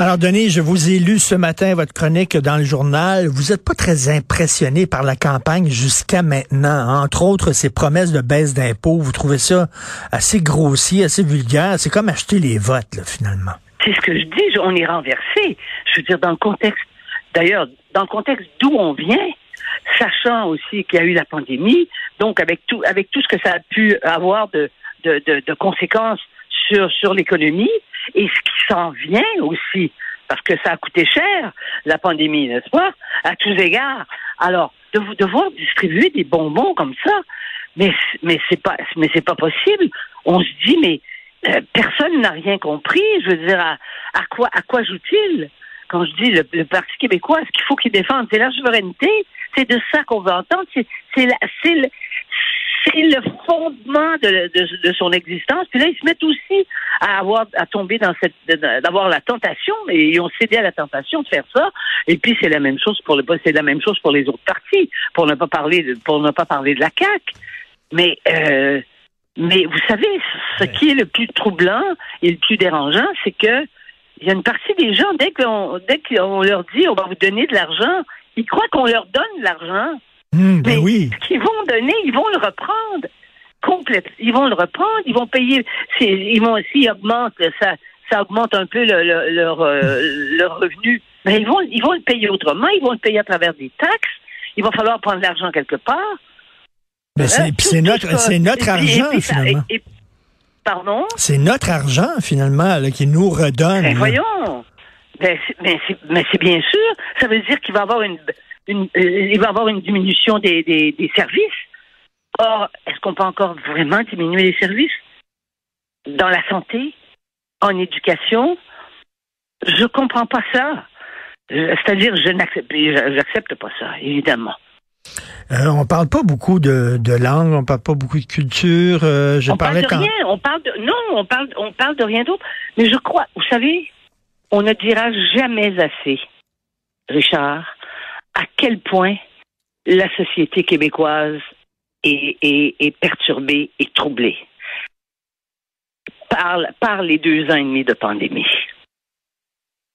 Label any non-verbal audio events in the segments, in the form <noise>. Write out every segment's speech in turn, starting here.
Alors, Denis, je vous ai lu ce matin votre chronique dans le journal. Vous n'êtes pas très impressionné par la campagne jusqu'à maintenant. Entre autres, ces promesses de baisse d'impôts. Vous trouvez ça assez grossier, assez vulgaire. C'est comme acheter les votes, finalement. C'est ce que je dis. On est renversé. Je veux dire, dans le contexte, d'ailleurs, dans le contexte d'où on vient, sachant aussi qu'il y a eu la pandémie, donc avec tout, avec tout ce que ça a pu avoir de, de, de, de conséquences sur, sur l'économie, et ce qui s'en vient aussi, parce que ça a coûté cher, la pandémie, n'est-ce pas, à tous égards. Alors, de devoir distribuer des bonbons comme ça, mais, mais c'est pas, mais c'est pas possible. On se dit, mais euh, personne n'a rien compris. Je veux dire, à, à quoi, à quoi joue-t-il? Quand je dis le, le Parti québécois, ce qu'il faut qu'il défende, c'est la souveraineté. C'est de ça qu'on veut entendre. C'est, la, c'est, le, fondement de, de, de, son existence. Puis là, ils se mettent aussi à avoir à tomber dans cette d'avoir la tentation, et ils ont cédé à la tentation de faire ça. Et puis c'est la même chose pour le c'est la même chose pour les autres partis, pour ne pas parler de, pour ne pas parler de la CAC. Mais euh, mais vous savez, ce qui est le plus troublant et le plus dérangeant, c'est que il y a une partie des gens dès qu'on dès qu'on leur dit on va vous donner de l'argent, ils croient qu'on leur donne de l'argent. Mmh, ben oui. Ce qu'ils vont donner, ils vont le reprendre complètement. Ils vont le reprendre, ils vont payer. Ils vont s'ils augmentent, ça, ça augmente un peu le, le, leur euh, <laughs> leur revenu. Mais ils vont ils vont le payer autrement. Ils vont le payer à travers des taxes. Il va falloir prendre l'argent quelque part. Ben c'est, c'est notre, c'est notre argent, et, finalement. Et, pardon? C'est notre argent, finalement, là, qui nous redonne. Ben, voyons. Ben, mais, mais c'est bien sûr. Ça veut dire qu'il va y avoir une, une euh, il va y avoir une diminution des, des, des services. Or, est-ce qu'on peut encore vraiment diminuer les services? Dans la santé, en éducation, je comprends pas ça. C'est-à-dire, je n'accepte, pas ça, évidemment. Euh, on parle pas beaucoup de, de langue, on parle pas beaucoup de culture. Euh, je on parlais parle de quand... rien, on parle de non, on parle on parle de rien d'autre. Mais je crois, vous savez, on ne dira jamais assez, Richard, à quel point la société québécoise est, perturbée et troublée par, les deux ans et demi de pandémie.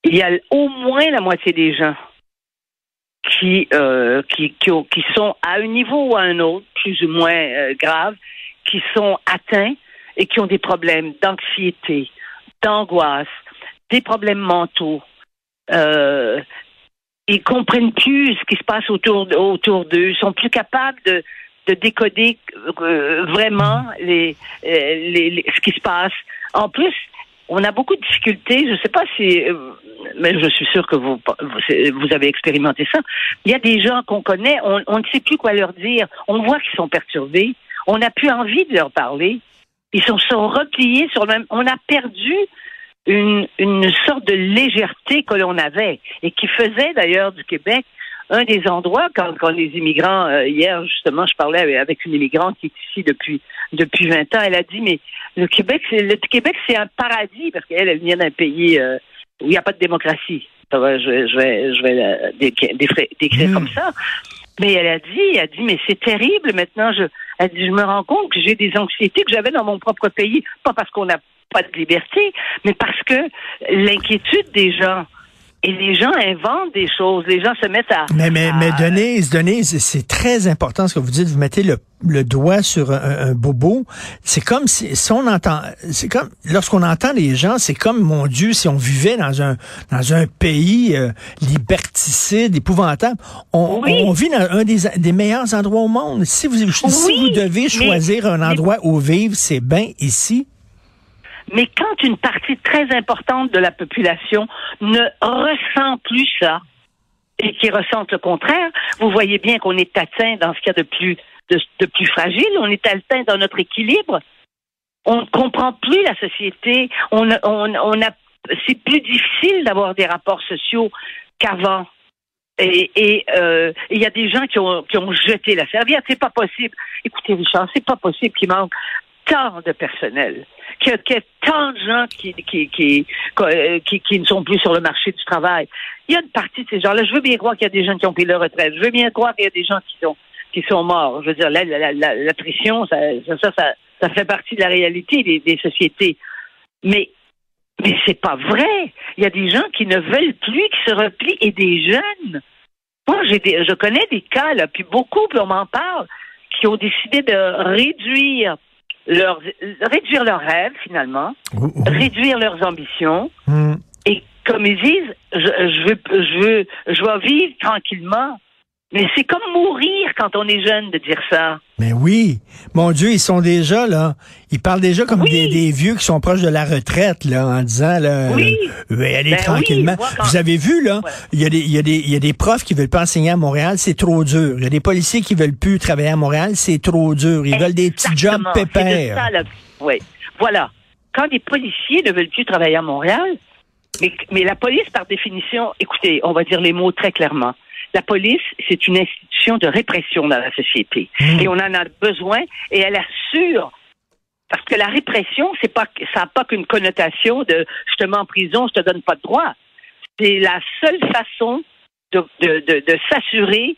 Il y a au moins la moitié des gens qui, euh, sont à un niveau ou à un autre, plus ou moins euh, grave, qui sont atteints et qui ont des problèmes d'anxiété, d'angoisse, des problèmes mentaux. Euh, ils comprennent plus ce qui se passe autour, d'eux. Ils sont plus capables de, de décoder euh, vraiment les, ce qui se passe. En plus, on a beaucoup de difficultés. Je ne sais pas si, mais je suis sûre que vous, avez expérimenté ça. Il y a des gens qu'on connaît, on, on, ne sait plus quoi leur dire. On voit qu'ils sont perturbés. On n'a plus envie de leur parler. Ils sont, sont repliés sur le même. On a perdu une, une sorte de légèreté que l'on avait et qui faisait d'ailleurs du Québec un des endroits quand, quand les immigrants euh, hier justement je parlais avec une immigrante qui est ici depuis depuis 20 ans. Elle a dit mais le Québec c'est le Québec c'est un paradis parce qu'elle elle vient d'un pays euh, où il n'y a pas de démocratie. Je vais je vais je vais décrire, décrire Mm. comme ça. Mais elle a dit elle a dit mais c'est terrible. Maintenant je Elle dit, je me rends compte que j'ai des anxiétés que j'avais dans mon propre pays, pas parce qu'on n'a pas de liberté, mais parce que l'inquiétude des gens. Et les gens inventent des choses, les gens se mettent à... Mais, mais, à- mais Denise, Denise, c'est très important ce que vous dites. Vous mettez le, le doigt sur un, un bobo. C'est comme si, si on entend, c'est comme, lorsqu'on entend les gens, c'est comme, mon Dieu, si on vivait dans un, dans un pays euh, liberticide, épouvantable. On, Oui. on vit dans un des, des meilleurs endroits au monde. Si vous, si vous devez mais- choisir un mais- endroit où vivre, c'est bien ici. Mais quand une partie très importante de la population ne ressent plus ça et qui ressentent le contraire, vous voyez bien qu'on est atteint dans ce qu'il y a de plus, de, plus fragile, on est atteint dans notre équilibre. On ne comprend plus la société, on, on, a, c'est plus difficile d'avoir des rapports sociaux qu'avant. Et et, euh, il y a des gens qui ont, qui ont jeté la serviette. C'est pas possible. Écoutez, Richard, c'est pas possible qu'il manque tant de personnel, qu'il y a, tant de gens qui, qui, euh, qui, qui ne sont plus sur le marché du travail. Il y a une partie de ces gens-là. Je veux bien croire qu'il y a des gens qui ont pris leur retraite. Je veux bien croire qu'il y a des gens qui sont qui sont morts. Je veux dire, la- la- la- l'attrition, ça, ça, ça, fait partie de la réalité des, sociétés. Mais mais c'est pas vrai. Il y a des gens qui ne veulent plus, qui se replient, et des jeunes. Moi, j'ai je connais des cas, là, puis beaucoup, puis on m'en parle, qui ont décidé de réduire leurs, réduire leurs rêves, finalement, réduire leurs ambitions, Hum. et comme ils disent, je, je veux, je veux, je vais vivre tranquillement. Mais c'est comme mourir quand on est jeune de dire ça. Mais oui, mon Dieu, ils sont déjà là. Ils parlent déjà comme Oui. des, des vieux qui sont proches de la retraite là, en disant là, Oui. euh, euh, allez Ben tranquillement. oui, moi, quand- Vous avez vu là, Ouais. il y a des y a des y a des profs qui veulent pas enseigner à Montréal, c'est trop dur. Il y a des policiers qui veulent plus travailler à Montréal, c'est trop dur. Ils veulent des petits jobs pépères. ça, là. Oui. Voilà. Quand les policiers ne veulent plus travailler à Montréal, mais, mais la police, par définition, écoutez, on va dire les mots très clairement. La police, c'est une institution de répression dans la société. Mmh. Et on en a besoin et elle assure. Parce que la répression, c'est pas, ça n'a pas qu'une connotation de je te mets en prison, je te donne pas de droit. C'est la seule façon de, de, de, de s'assurer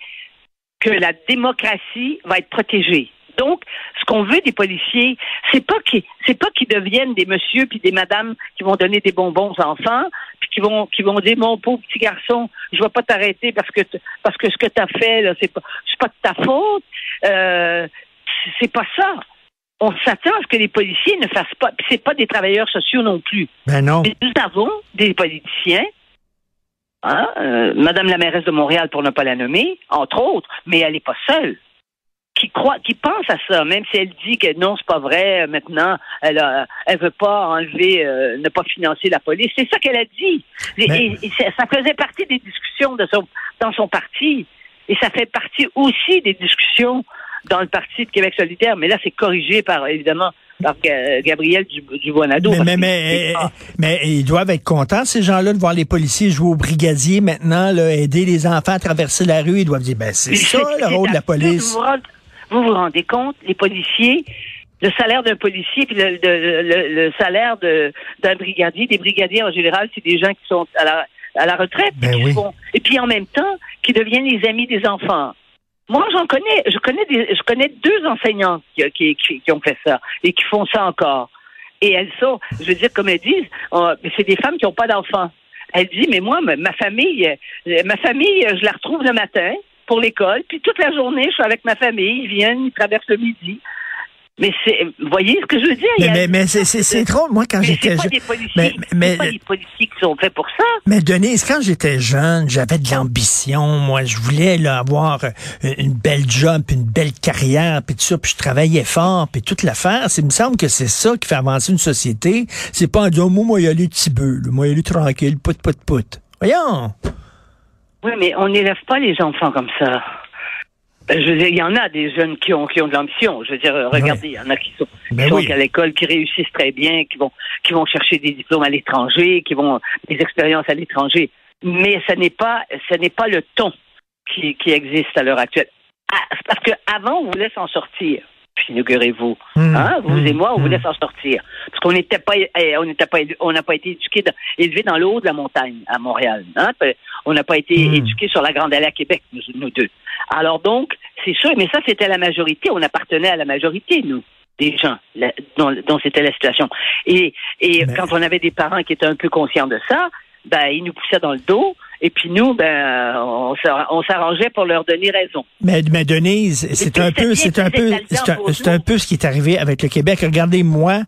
que la démocratie va être protégée. Donc, ce qu'on veut des policiers, c'est pas qu'ils, c'est pas qu'ils deviennent des messieurs puis des madames qui vont donner des bonbons aux enfants, puis qui vont, qui vont dire mon pauvre petit garçon, je vais pas t'arrêter parce que parce que ce que t'as fait là, c'est pas, c'est pas de ta faute. Euh, c'est pas ça. On s'attend à ce que les policiers ne fassent pas. Puis c'est pas des travailleurs sociaux non plus. Ben non. Mais nous avons des politiciens, hein, euh, Madame la mairesse de Montréal, pour ne pas la nommer, entre autres, mais elle n'est pas seule, qui croit, qui pense à ça, même si elle dit que non, c'est pas vrai, euh, maintenant, elle a, elle veut pas enlever, euh, ne pas financer la police. C'est ça qu'elle a dit. Et, Mais- et- et ça, ça faisait partie des discussions de son, dans son parti. Et ça fait partie aussi des discussions dans le parti de Québec solidaire. Mais là, c'est corrigé par, évidemment, par Gabriel Du- Dubois-Nadeau. Mais, mais, ils doivent être contents, ces gens-là, de voir les policiers jouer au brigadier maintenant, là, aider les enfants à traverser la rue. Ils doivent dire, ben, c'est ça, le rôle de la police. Vous vous, rendez, compte, les policiers, le salaire d'un policier puis le, le- le- le salaire d'un brigadier, des brigadiers en général, c'est des gens qui sont à la, à la retraite. Ben oui. font- et puis en même temps, qui deviennent les amis des enfants. Moi, j'en connais, je connais des, je connais deux enseignantes qui, qui, qui- qui ont fait ça et qui font ça encore. Et elles sont, je veux dire, comme elles disent, c'est des femmes qui n'ont pas d'enfants. Elle dit, mais moi, ma, famille, ma famille, je la retrouve le matin pour l'école, puis toute la journée, je suis avec ma famille, ils viennent, ils traversent le midi. Mais c'est, vous voyez ce que je veux dire? Il Mais, a- mais, mais c'est- c'est c'est drôle, moi, quand j'étais jeune. mais- mais- pas des policiers qui sont faits pour ça. Mais Denise, quand j'étais jeune, j'avais de l'ambition. Moi, je voulais là, avoir euh, une belle job, puis une belle carrière, puis tout ça. Puis je travaillais fort, puis toute l'affaire. C'est- Il me semble que c'est ça qui fait avancer une société. C'est pas en disant, moi, moi, y aller petit peu. là. Moi, y aller tranquille, put, put, put. Voyons. Oui, mais on n'élève pas les enfants comme ça. Ben, Je veux dire, il y en a des jeunes qui ont qui ont de l'ambition. Je veux dire, euh, regardez, il y en a qui sont, qui Ben sont oui. à l'école, qui réussissent très bien, qui vont qui vont chercher des diplômes à l'étranger, qui vont des expériences à l'étranger. Mais ce n'est pas ce n'est pas le ton qui, qui existe à l'heure actuelle. Ah, parce qu'avant, on voulait s'en sortir. Figurez-vous, Hum, hein, vous hum, et moi, on voulait s'en sortir parce qu'on n'était pas, eh, on n'était pas, on n'a pas été éduqués, élevés dans le haut de la montagne à Montréal. Hein? On n'a pas été éduqués sur la Grande Allée à Québec, nous, nous deux. Alors donc, c'est sûr, mais ça, c'était la majorité. On appartenait à la majorité, nous, des gens, la- dont, dont c'était la situation. Et, et Mais- quand on avait des parents qui étaient un peu conscients de ça, ben, ils nous poussaient dans le dos. Et puis nous, ben, on s'ar- on s'arrangeait pour leur donner raison. Mais, mais Denise, c'est un peu, c'est un peu, c'est un, peu ce qui est arrivé avec le Québec. Regardez, moi,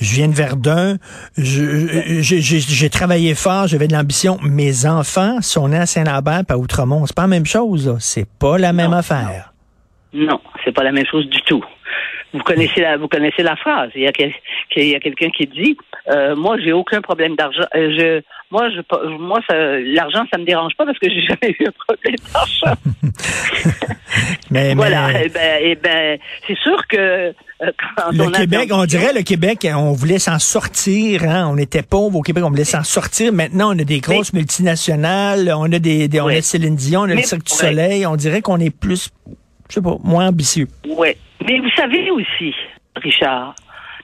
je viens de Verdun, j'ai travaillé fort, j'avais de l'ambition. Mes enfants sont nés à Saint-Lambert, pas Outremont. C'est pas la même chose. C'est pas la même Non, affaire. Non, c'est pas la même chose du tout. Vous connaissez la, vous connaissez la phrase. Il y a, quel- qu'il y a quelqu'un qui dit, euh, moi j'ai aucun problème d'argent. Euh, je, moi je, moi ça- l'argent ça me dérange pas parce que j'ai <laughs> jamais eu un problème d'argent. <laughs> Mais, voilà. mais Eh ben, eh ben, c'est sûr que euh, quand le Québec, on dirait le Québec, on voulait s'en sortir. Hein? On était pauvres au Québec, on voulait s'en sortir. Maintenant, on a des grosses multinationales, on a des, des- on Oui. a Céline Dion, on a le Cirque du. Soleil. On dirait qu'on est plus, je sais pas, moins ambitieux. Ouais. Mais vous savez aussi, Richard,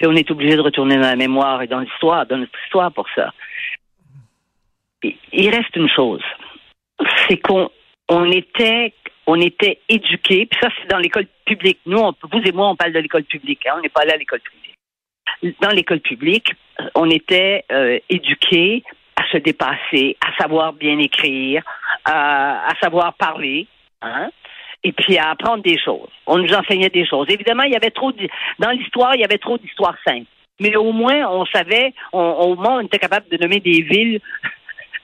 et on est obligé de retourner dans la mémoire et dans l'histoire, dans notre histoire pour ça. Il- reste une chose, c'est qu'on on était on était éduqués, puis ça c'est dans l'école publique. Nous, vous et moi, on parle de l'école publique, hein, on n'est pas allé à l'école publique. Dans l'école publique, on était euh, éduqués à se dépasser, à savoir bien écrire, à, à savoir parler, hein, et puis à apprendre des choses. On nous enseignait des choses. Évidemment, il y avait trop de- dans l'histoire, il y avait trop d'histoires simples. Mais au moins, on savait, on, au moins, on était capable de nommer des villes,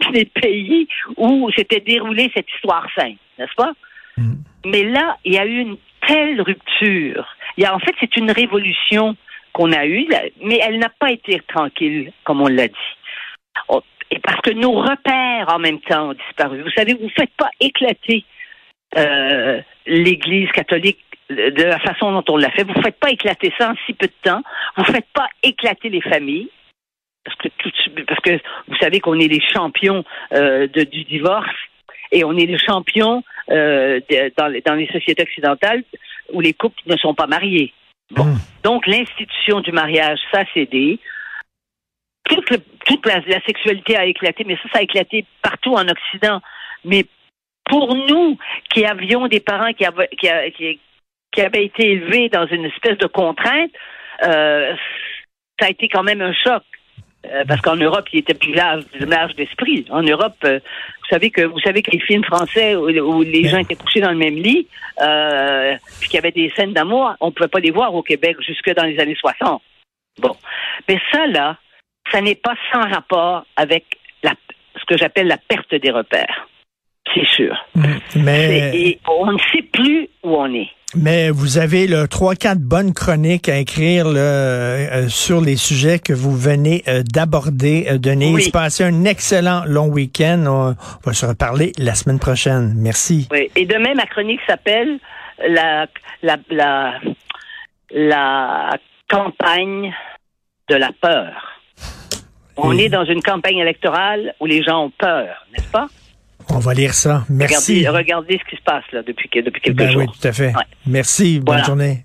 <laughs> des pays où s'était déroulée cette histoire simple, n'est-ce pas? Mm. Mais là, il y a eu une telle rupture. Il y a, en fait, c'est une révolution qu'on a eue, mais elle n'a pas été tranquille, comme on l'a dit. On- Et parce que nos repères, en même temps, ont disparu. Vous savez, vous ne faites pas éclater euh, l'Église catholique de de la façon dont on l'a fait. Vous ne faites pas éclater ça en si peu de temps. Vous ne faites pas éclater les familles. Parce que, tout, parce que vous savez qu'on est les champions euh, de- du divorce et on est les champions euh, de- dans, les- dans les sociétés occidentales où les couples ne sont pas mariés. Bon. Mm. Donc, l'institution du mariage, ça, c'est des. Toute, le- toute la, la sexualité a éclaté, mais ça, ça a éclaté partout en Occident. Mais pour nous, qui avions des parents qui avaient, qui, qui- qui avaient été élevés dans une espèce de contrainte, euh, ça a été quand même un choc. Euh, parce qu'en Europe, il était plus large, large d'esprit. En Europe, euh, vous savez que vous savez que les films français où, les gens étaient couchés dans le même lit, puis qu'il y avait des scènes d'amour, on ne pouvait pas les voir au Québec jusque dans les années 60. Bon, mais ça là, ça n'est pas sans rapport avec la, ce que j'appelle la perte des repères. C'est sûr. Mm. Mais, Et on ne sait plus où on est. mais vous avez là, trois, quatre bonnes chroniques à écrire là, euh, sur les sujets que vous venez euh, d'aborder, euh, Denise. Oui. Passez un excellent long week-end. On, on va se reparler la semaine prochaine. Merci. Oui. Et demain, ma chronique s'appelle la, la, la, la campagne de la peur. On Et- est dans une campagne électorale où les gens ont peur, n'est-ce pas? On va lire ça. Merci. Regardez, regardez ce qui se passe là depuis, que- depuis quelques Ben jours. oui, tout à fait. Ouais. Merci. Bonne Voilà. journée.